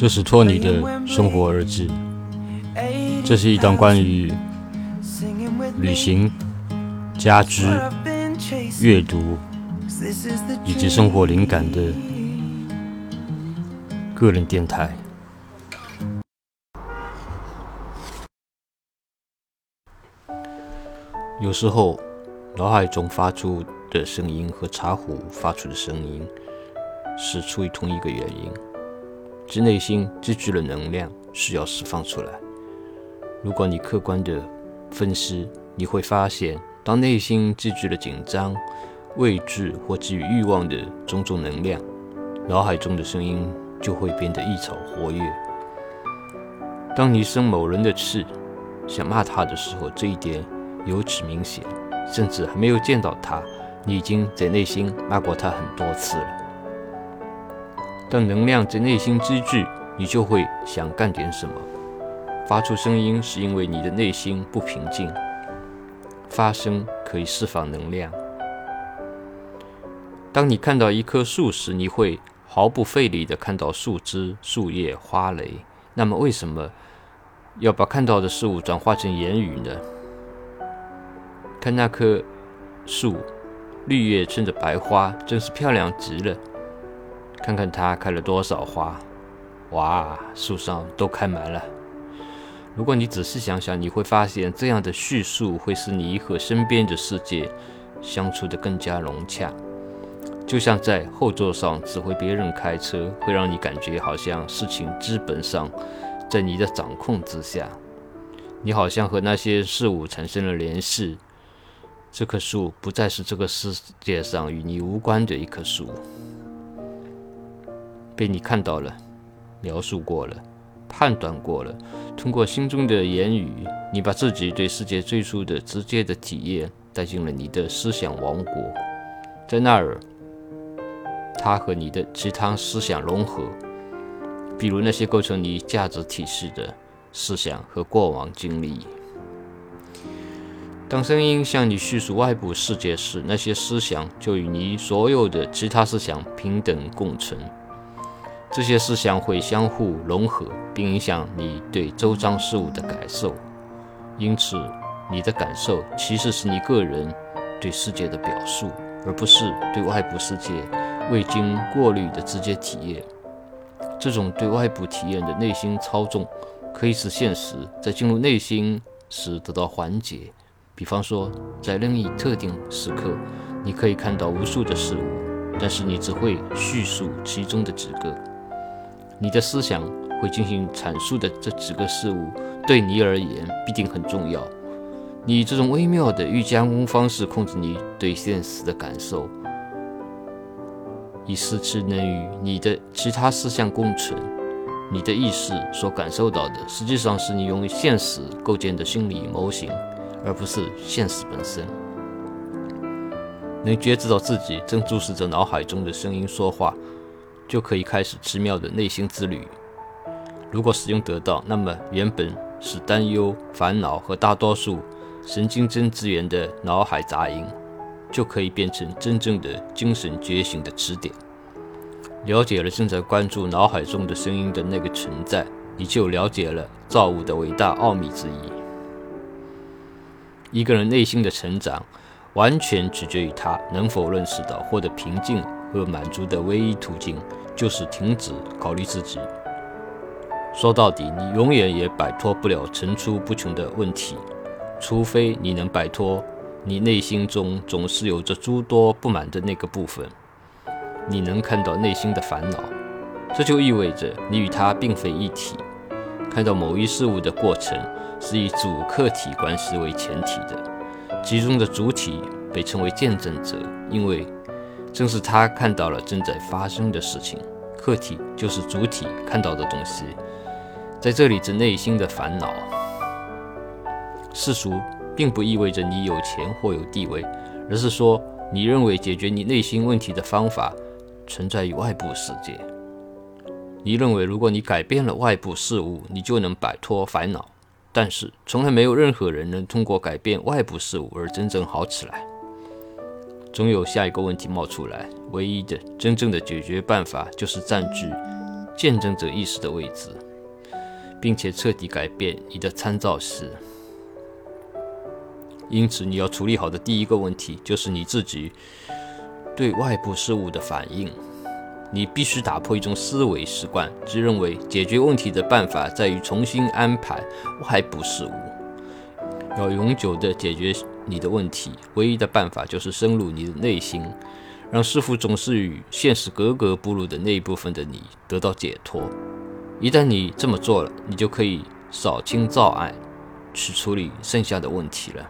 这是托尼的生活日志。这是一档关于旅行、家居、阅读以及生活灵感的个人电台。有时候，脑海中发出的声音和茶壶发出的声音是出于同一个原因。之内心积聚了能量，需要释放出来。如果你客观的分析，你会发现，当内心积聚了紧张、畏惧或基于欲望的种种能量，脑海中的声音就会变得异常活跃。当你生某人的气，想骂他的时候，这一点尤其明显。甚至还没有见到他，你已经在内心骂过他很多次了。当能量在内心积聚，你就会想干点什么。发出声音是因为你的内心不平静。发声可以释放能量。当你看到一棵树时，你会毫不费力地看到树枝、树叶、花蕾。那么，为什么要把看到的事物转化成言语呢？看那棵树，绿叶衬着白花，真是漂亮极了。看看它开了多少花，哇，树上都开满了。如果你仔细想想，你会发现这样的叙述会使你和身边的世界相处得更加融洽。就像在后座上指挥别人开车，会让你感觉好像事情基本上在你的掌控之下。你好像和那些事物产生了联系。这棵树不再是这个世界上与你无关的一棵树。被你看到了，描述过了，判断过了。通过心中的言语，你把自己对世界最初的直接的体验带进了你的思想王国，在那儿，它和你的其他思想融合，比如那些构成你价值体系的思想和过往经历。当声音向你叙述外部世界时，那些思想就与你所有的其他思想平等共存。这些思想会相互融合，并影响你对周遭事物的感受。因此，你的感受其实是你个人对世界的表述，而不是对外部世界未经过滤的直接体验。这种对外部体验的内心操纵，可以使现实在进入内心时得到缓解。比方说，在任意特定时刻，你可以看到无数的事物，但是你只会叙述其中的几个。你的思想会进行阐述的这几个事物，对你而言必定很重要。你这种微妙的预加工方式控制你对现实的感受，以使其能与你的其他思想共存。你的意识所感受到的，实际上是你用现实构建的心理模型，而不是现实本身。能觉知到自己正注视着脑海中的声音说话。就可以开始奇妙的内心之旅。如果使用得当，那么原本是担忧、烦恼和大多数神经症资源的脑海杂音，就可以变成真正的精神觉醒的起点。了解了正在关注脑海中的声音的那个存在，你就了解了造物的伟大奥秘之一。一个人内心的成长，完全取决于他能否认识到获得平静和满足的唯一途径。就是停止考虑自己。说到底，你永远也摆脱不了层出不穷的问题，除非你能摆脱你内心中总是有着诸多不满的那个部分。你能看到内心的烦恼，这就意味着你与它并非一体。看到某一事物的过程是以主客体关系为前提的，其中的主体被称为见证者，因为。正是他看到了正在发生的事情，客体就是主体看到的东西。在这里，指内心的烦恼。世俗并不意味着你有钱或有地位，而是说你认为解决你内心问题的方法存在于外部世界。你认为如果你改变了外部事物，你就能摆脱烦恼。但是，从来没有任何人能通过改变外部事物而真正好起来。总有下一个问题冒出来，唯一的真正的解决办法就是占据见证者意识的位置，并且彻底改变你的参照式。因此，你要处理好的第一个问题就是你自己对外部事物的反应。你必须打破一种思维习惯，即认为解决问题的办法在于重新安排外部事物。要永久地解决你的问题，唯一的办法就是深入你的内心，让师傅总是与现实格格不入的那一部分的你得到解脱。一旦你这么做了，你就可以扫清障碍，去处理剩下的问题了。